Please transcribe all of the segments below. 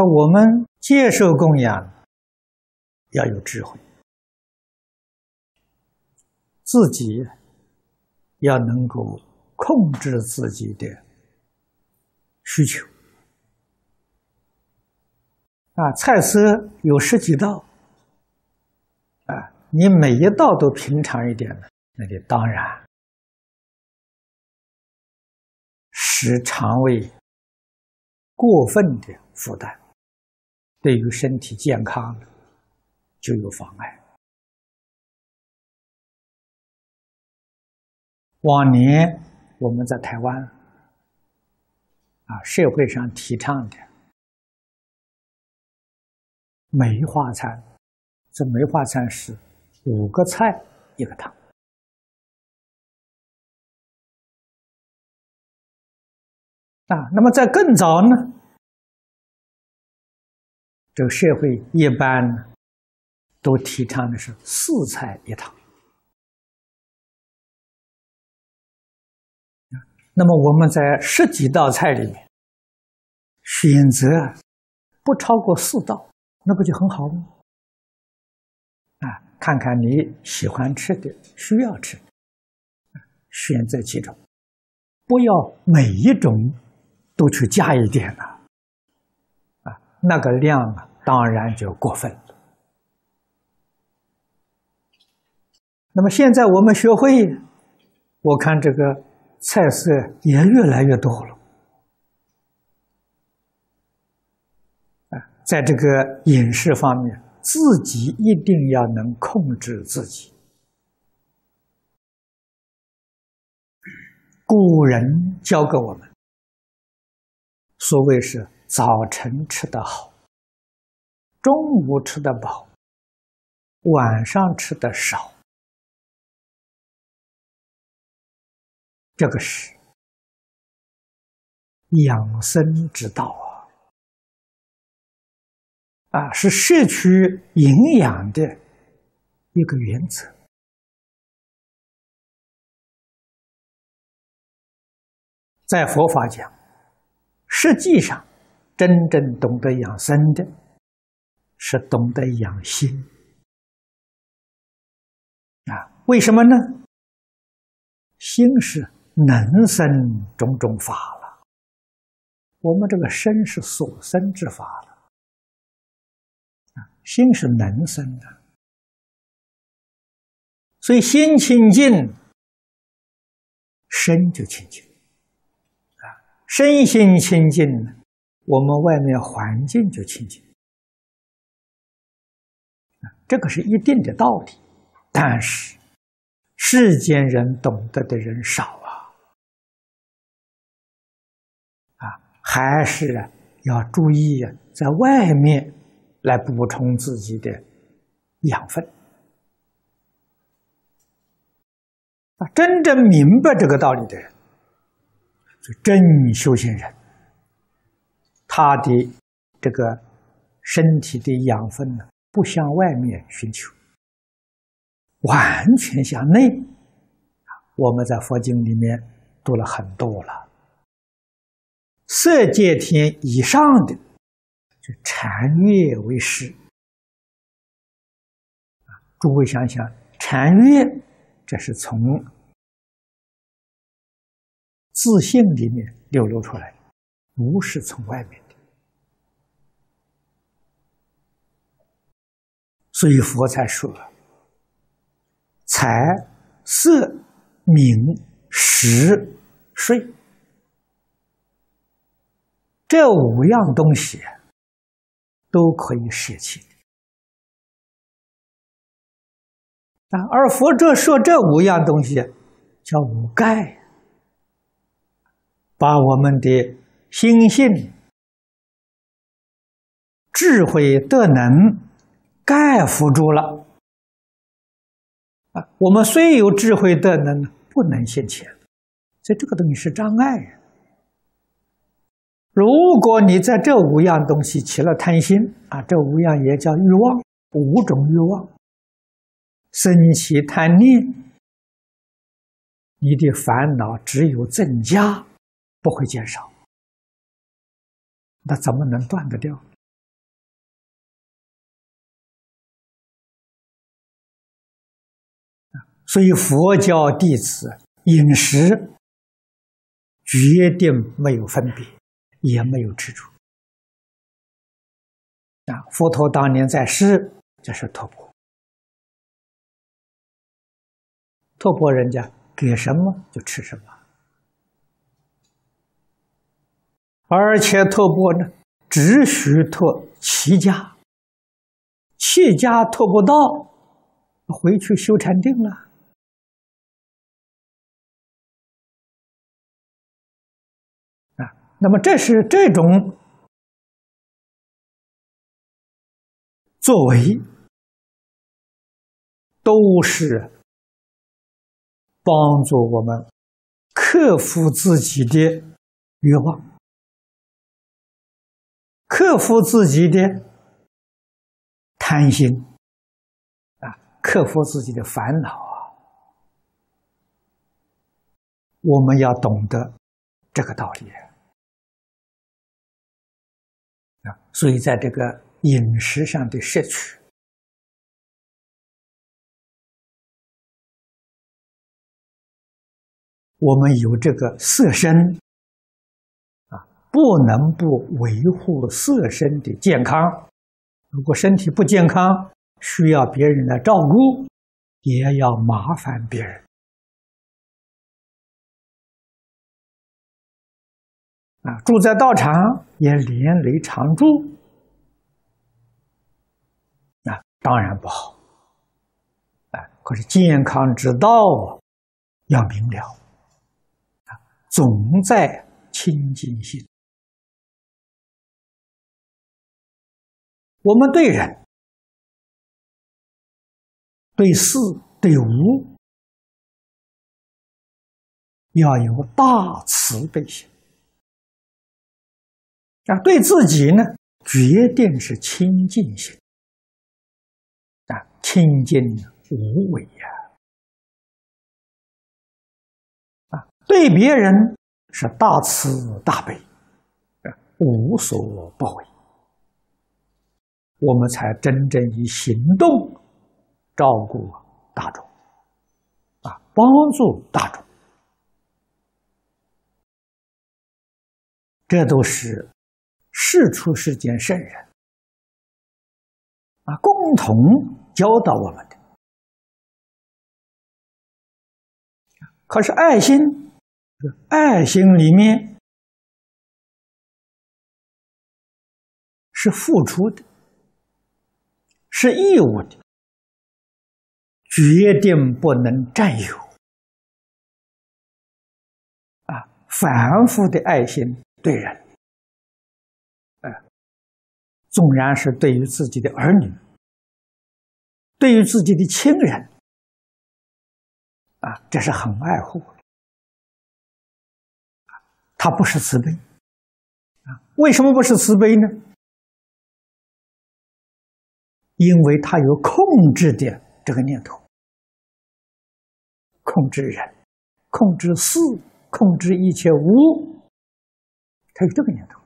那我们接受供养，要有智慧，自己要能够控制自己的需求。啊，菜色有十几道，啊，你每一道都平常一点呢，那就当然使肠胃过分的负担。对于身体健康就有妨碍。往年我们在台湾啊，社会上提倡的梅花餐，这梅花餐是五个菜一个汤啊。那么在更早呢？这个社会一般呢都提倡的是四菜一汤。那么我们在十几道菜里面选择不超过四道，那不就很好吗？啊，看看你喜欢吃的、需要吃的，选择几种，不要每一种都去加一点了，啊，那个量啊。当然就过分了。那么现在我们学会，我看这个菜色也越来越多了。啊，在这个饮食方面，自己一定要能控制自己。古人教给我们，所谓是早晨吃得好。中午吃的饱，晚上吃的少，这个是养生之道啊！啊，是摄取营养的一个原则。在佛法讲，实际上真正懂得养生的。是懂得养心啊？为什么呢？心是能生种种法了，我们这个身是所生之法了啊。心是能生的，所以心清净，身就清净啊。身心清净，我们外面环境就清净。这个是一定的道理，但是世间人懂得的人少啊，啊，还是要注意在外面来补充自己的养分啊。真正明白这个道理的人，是真修行人，他的这个身体的养分呢。不向外面寻求，完全向内。我们在佛经里面读了很多了。色界天以上的，就禅悦为师。诸位想想，禅悦，这是从自信里面流露出来的，不是从外面。所以佛才说：“财、色、名、食、睡，这五样东西都可以舍弃啊。而佛这说这五样东西叫五盖，把我们的心性、智慧、德能。”盖覆住了啊！我们虽有智慧的能，不能现前，所以这个东西是障碍。如果你在这五样东西起了贪心啊，这五样也叫欲望，五种欲望，生起贪念，你的烦恼只有增加，不会减少。那怎么能断得掉？所以佛教弟子饮食决定没有分别，也没有执着。啊，佛陀当年在世这是托钵，托钵人家给什么就吃什么，而且托钵呢，只许托齐家，齐家托不到，回去修禅定了。那么这是这种。作为都是帮助我们克服自己的欲望，克服自己的贪心啊，克服自己的烦恼啊。我们要懂得这个道理所以在这个。饮食上的摄取，我们有这个色身啊，不能不维护色身的健康。如果身体不健康，需要别人来照顾，也要麻烦别人啊。住在道场也连累常住。当然不好，哎，可是健康之道要明了啊，总在清净心。我们对人、对事、对物，要有大慈悲心啊；对自己呢，决定是清净心。啊清净无为呀！啊，对别人是大慈大悲，无所不为，我们才真正以行动照顾大众，啊，帮助大众，这都是世出世间圣人啊共同。教导我们的，可是爱心，爱心里面是付出的，是义务的，决定不能占有。啊，反复的爱心对人，纵然是对于自己的儿女。对于自己的亲人，啊，这是很爱护他不是慈悲，啊，为什么不是慈悲呢？因为他有控制的这个念头，控制人，控制事，控制一切物，他有这个念头，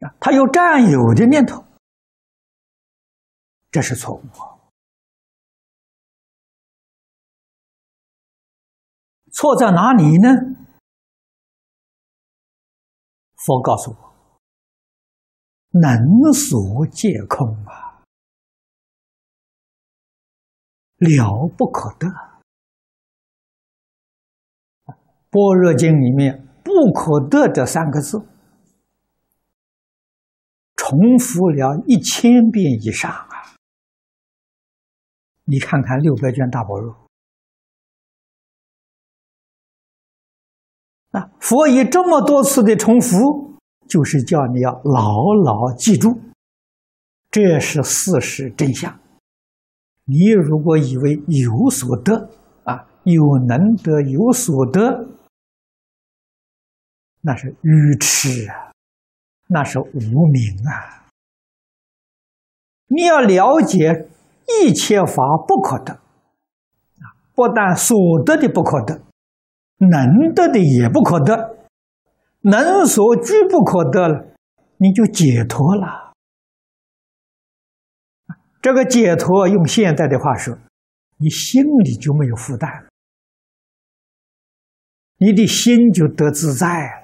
啊，他有占有的念头。这是错误。错在哪里呢？佛告诉我：“能所皆空啊，了不可得。”《般若经》里面“不可得”这三个字，重复了一千遍以上啊。你看看六百卷大宝录，啊，佛以这么多次的重复，就是叫你要牢牢记住，这是事实真相。你如果以为有所得啊，有能得有所得，那是愚痴啊，那是无明啊。你要了解。一切法不可得，不但所得的不可得，能得的也不可得，能所居不可得了，你就解脱了。这个解脱用现代的话说，你心里就没有负担了，你的心就得自在了，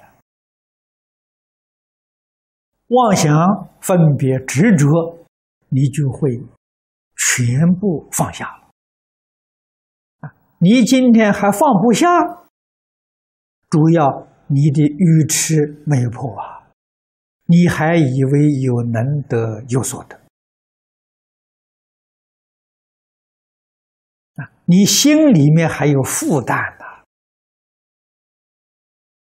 妄想、分别、执着，你就会全部放下了。啊，你今天还放不下，主要你的愚痴没有破啊，你还以为有能得有所得。啊，你心里面还有负担呐，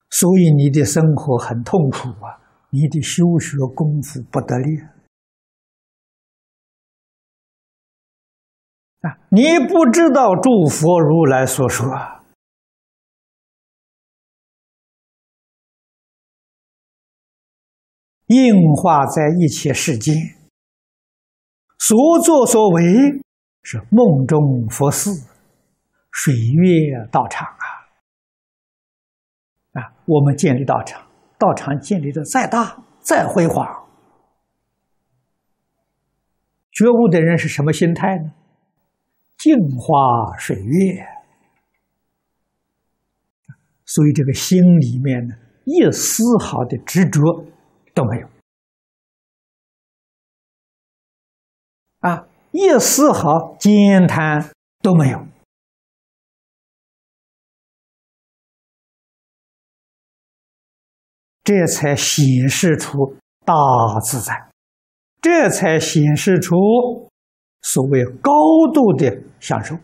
所以你的生活很痛苦啊，你的修学功夫不得力啊，你不知道诸佛如来所说，应化在一切世间，所作所为。是梦中佛寺，水月道场啊！啊，我们建立道场，道场建立的再大再辉煌，觉悟的人是什么心态呢？镜花水月，所以这个心里面呢，一丝毫的执着都没有啊。一丝毫减贪都没有，这才显示出大自在，这才显示出所谓高度的享受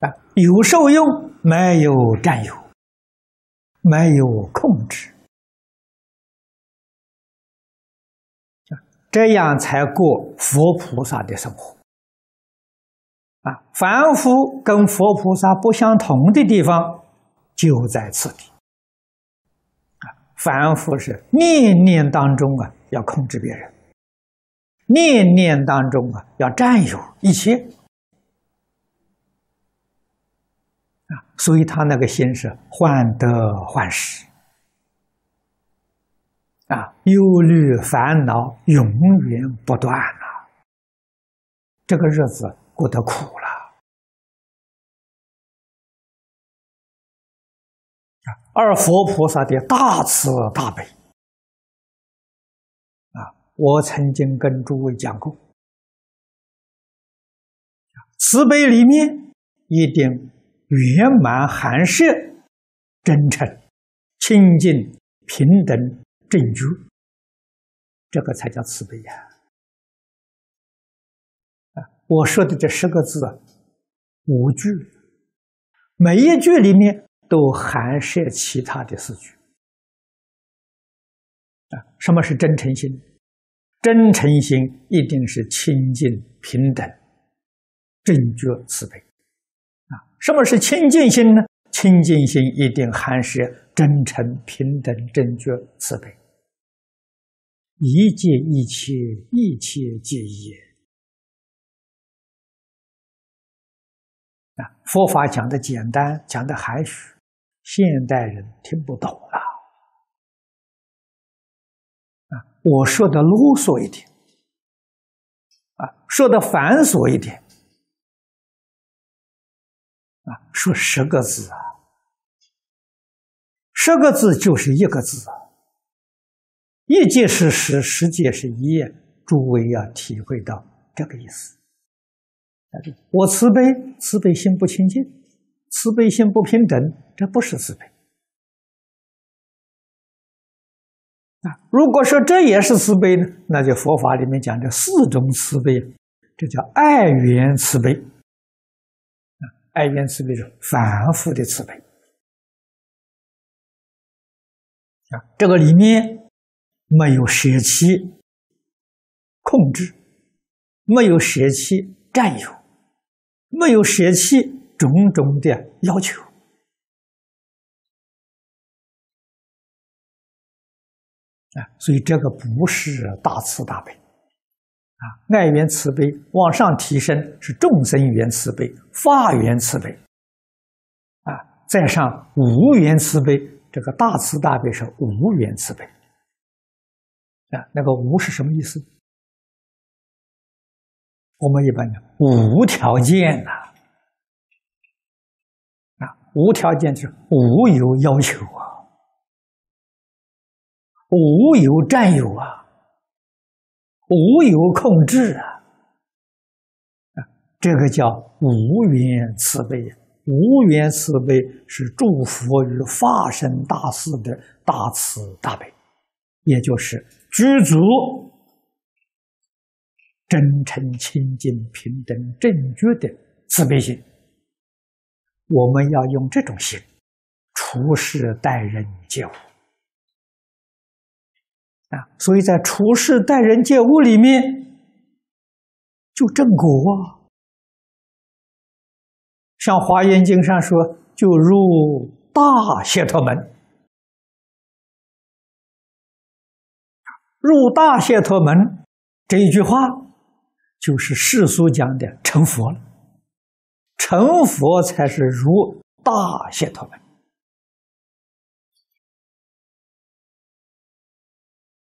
啊！有受用，没有占有，没有控制。这样才过佛菩萨的生活啊！凡夫跟佛菩萨不相同的地方就在此地啊！凡夫是念念当中啊要控制别人，念念当中啊要占有一切啊，所以他那个心是患得患失。啊，忧虑烦恼永远不断呐，这个日子过得苦了。二佛菩萨的大慈大悲，啊，我曾经跟诸位讲过，慈悲里面一定圆满含摄真诚、清净、平等。正觉，这个才叫慈悲呀！我说的这十个字，五句，每一句里面都含摄其他的四句。啊，什么是真诚心？真诚心一定是清净平等、正觉慈悲。啊，什么是清净心呢？清净心一定含摄真诚、平等、正觉、慈悲，一切一切，一切皆一。啊，佛法讲的简单，讲的含蓄，现代人听不懂了。啊，我说的啰嗦一点，啊，说的繁琐一点，啊，说十个字啊。十个字就是一个字啊，一界是十，十界是一，诸位要体会到这个意思。我慈悲，慈悲心不清净，慈悲心不平等，这不是慈悲。啊，如果说这也是慈悲呢，那就佛法里面讲的四种慈悲，这叫爱缘慈悲。啊，爱缘慈悲是反复的慈悲。啊，这个里面没有舍弃控制，没有舍弃占有，没有舍弃种种的要求啊，所以这个不是大慈大悲啊，爱缘慈悲往上提升是众生缘慈悲、法缘慈悲啊，再上无缘慈悲。这个大慈大悲是无缘慈悲，啊，那个无是什么意思？我们一般讲无条件呐，啊，无条件就是无有要求啊，无有占有啊，无有控制啊，啊，这个叫无缘慈悲。无缘慈悲是祝福与化身大士的大慈大悲，也就是知足、真诚、清净、平等、正觉的慈悲心。我们要用这种心处事待人接物啊，所以在处事待人接物里面就正果啊。像《华严经》上说，就入大解脱门。入大解脱门这一句话，就是世俗讲的成佛了。成佛才是如大解脱门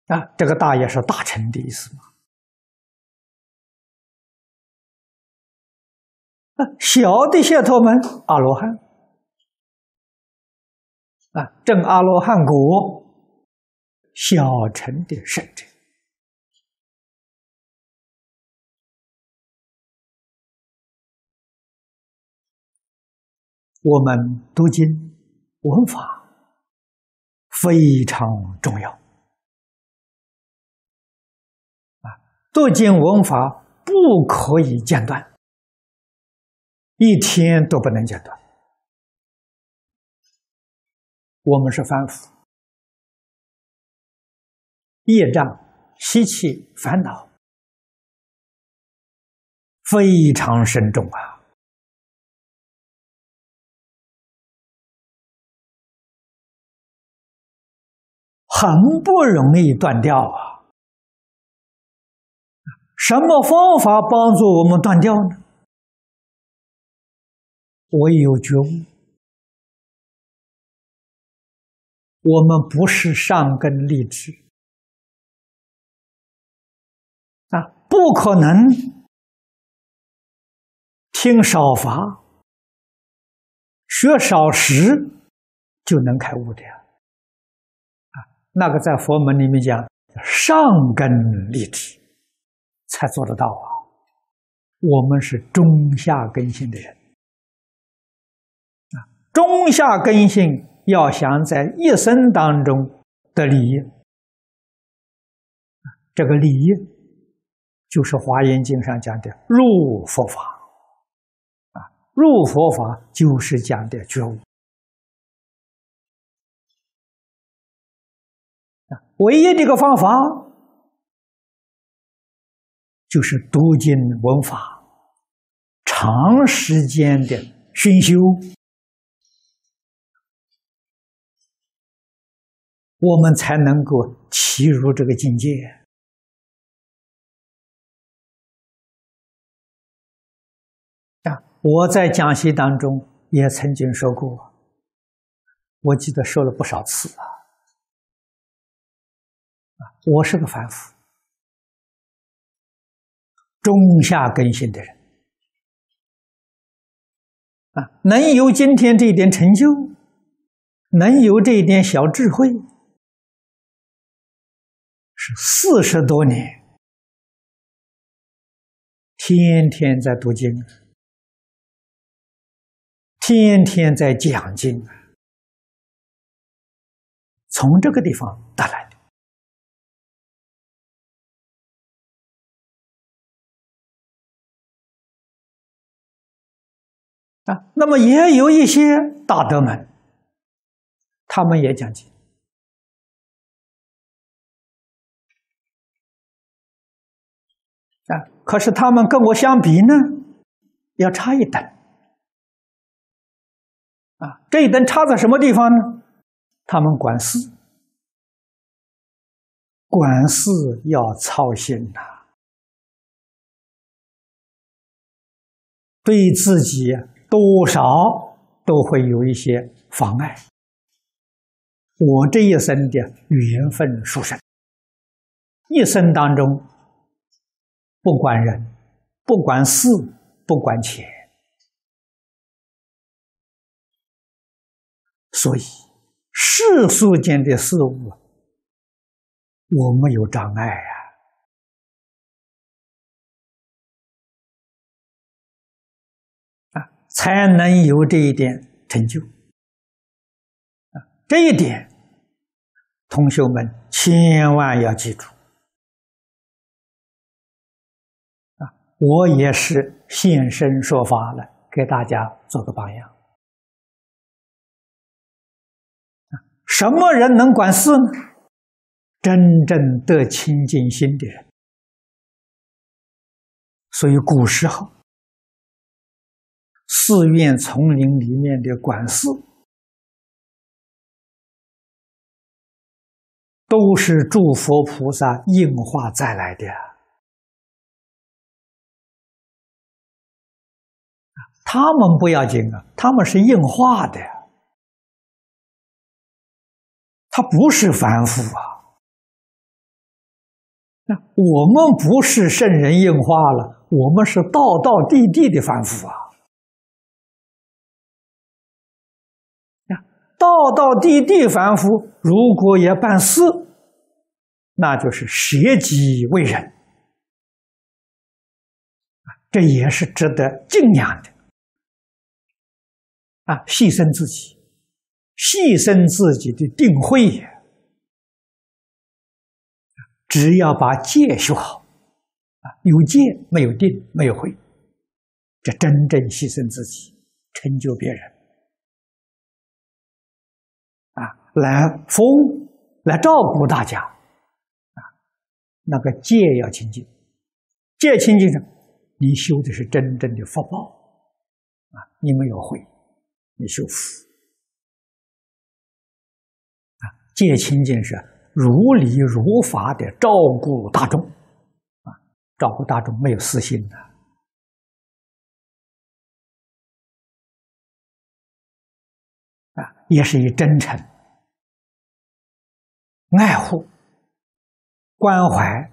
啊！这个“大”也是大成的意思嘛。小的解脱门，阿罗汉啊，正阿罗汉果，小乘的圣者。我们读经闻法非常重要啊，读经闻法不可以间断。一天都不能间断。我们是凡夫，业障、习气、烦恼非常深重啊，很不容易断掉啊。什么方法帮助我们断掉呢？唯有觉悟，我们不是上根立志啊，不可能听少法、学少时就能开悟的呀！那个在佛门里面讲上根立志才做得到啊。我们是中下根性的人啊。中下根性要想在一生当中得利益，这个利益就是《华严经》上讲的入佛法啊，入佛法就是讲的觉悟唯一的一个方法就是读经闻法，长时间的熏修。我们才能够齐入这个境界啊！我在讲席当中也曾经说过，我记得说了不少次啊。我是个凡夫，中下根性的人啊，能有今天这一点成就，能有这一点小智慧。是四十多年，天天在读经，天天在讲经，从这个地方带来的啊。那么也有一些大德们，他们也讲经。啊！可是他们跟我相比呢，要差一等。啊，这一等差在什么地方呢？他们管事，管事要操心呐，对自己多少都会有一些妨碍。我这一生的缘分殊胜。一生当中不管人，不管事，不管钱，所以世俗间的事物，我没有障碍呀，啊，才能有这一点成就。啊，这一点，同学们千万要记住。我也是现身说法了，给大家做个榜样。什么人能管事呢？真正得清净心的人。所以古时候，寺院丛林里面的管事，都是诸佛菩萨应化再来的。他们不要紧啊，他们是硬化的，他不是凡夫啊。那我们不是圣人硬化了，我们是道道地地的凡夫啊。道道地地凡夫如果也办事，那就是舍己为人。这也是值得敬仰的。啊，牺牲自己，牺牲自己的定慧，只要把戒修好，啊，有戒没有定，没有慧，这真正牺牲自己，成就别人，来服务，来照顾大家，啊，那个戒要清净，戒清净了，你修的是真正的福报，啊，你没有慧。你修福。啊，戒清净是如理如法的照顾大众。啊，照顾大众没有私心的。啊，也是以真诚、爱护、关怀、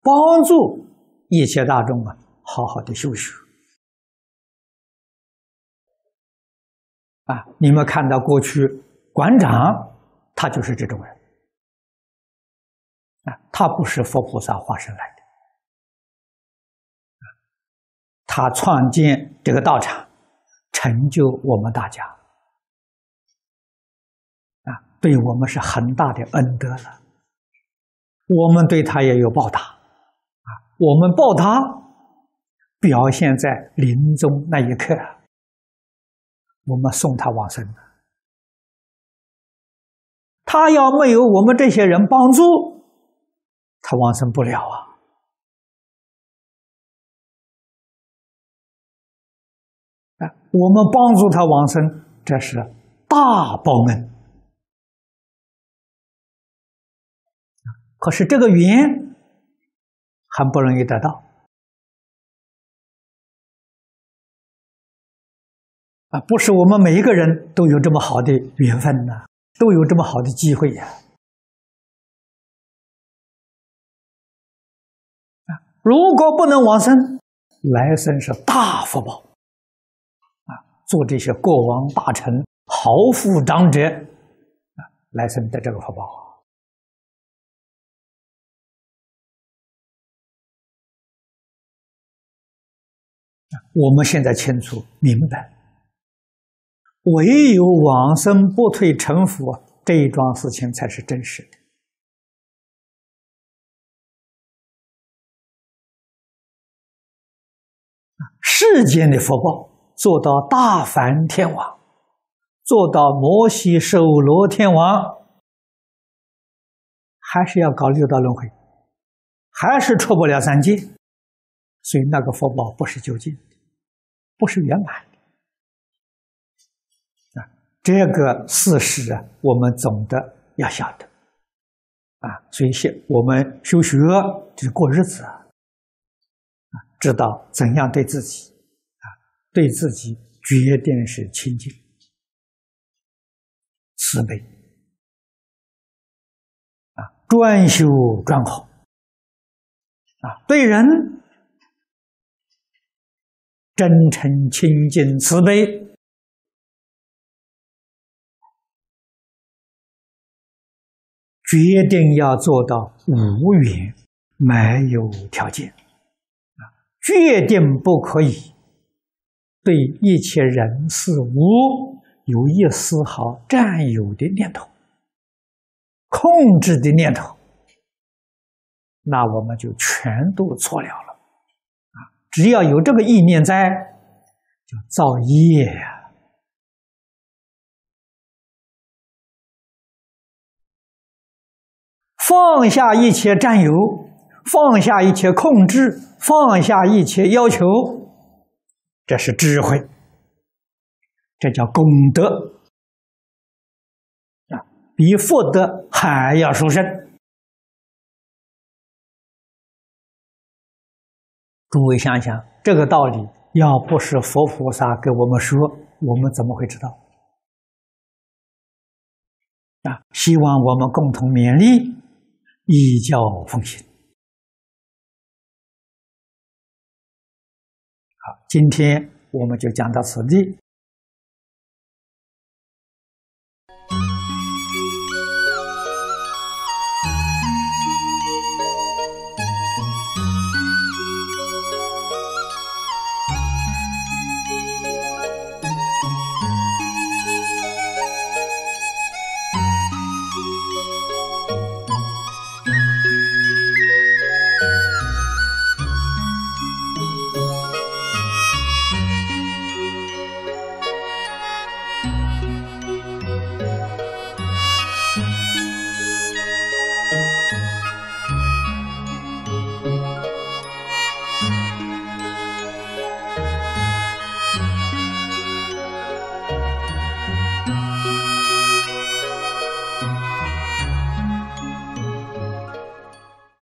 帮助一切大众啊，好好的修学。啊！你们看到过去馆长，他就是这种人啊，他不是佛菩萨化身来的，他创建这个道场，成就我们大家，对我们是很大的恩德了。我们对他也有报答啊，我们报答表现在临终那一刻。我们送他往生，他要没有我们这些人帮助，他往生不了啊！啊，我们帮助他往生，这是大报恩。可是这个缘很不容易得到。啊，不是我们每一个人都有这么好的缘分呐，都有这么好的机会呀！啊，如果不能往生，来生是大福报啊！做这些国王、大臣、豪富长者啊，来生得这个福报我们现在清楚明白。唯有往生不退成佛这一桩事情才是真实的。世间的福报做到大梵天王，做到摩西首罗天王，还是要搞六道轮回，还是出不了三界，所以那个福报不是究竟，不是圆满的。啊。这个事实啊，我们总的要晓得。啊，所以现我们修学就是过日子啊，知道怎样对自己啊，对自己决定是清净、慈悲。啊，专修专好。啊，对人真诚、清净、慈悲，决定要做到无缘，没有条件啊，决定不可以对一切人事物有一丝毫占有的念头、控制的念头。那我们就全都错了了，只要有这个意念在，就造业呀。放下一切占有，放下一切控制，放下一切要求，这是智慧，这叫功德啊！比福德还要殊胜。诸位想想，这个道理要不是佛菩萨给我们说，我们怎么会知道？啊！希望我们共同勉励，依教奉行。好，今天我们就讲到此地。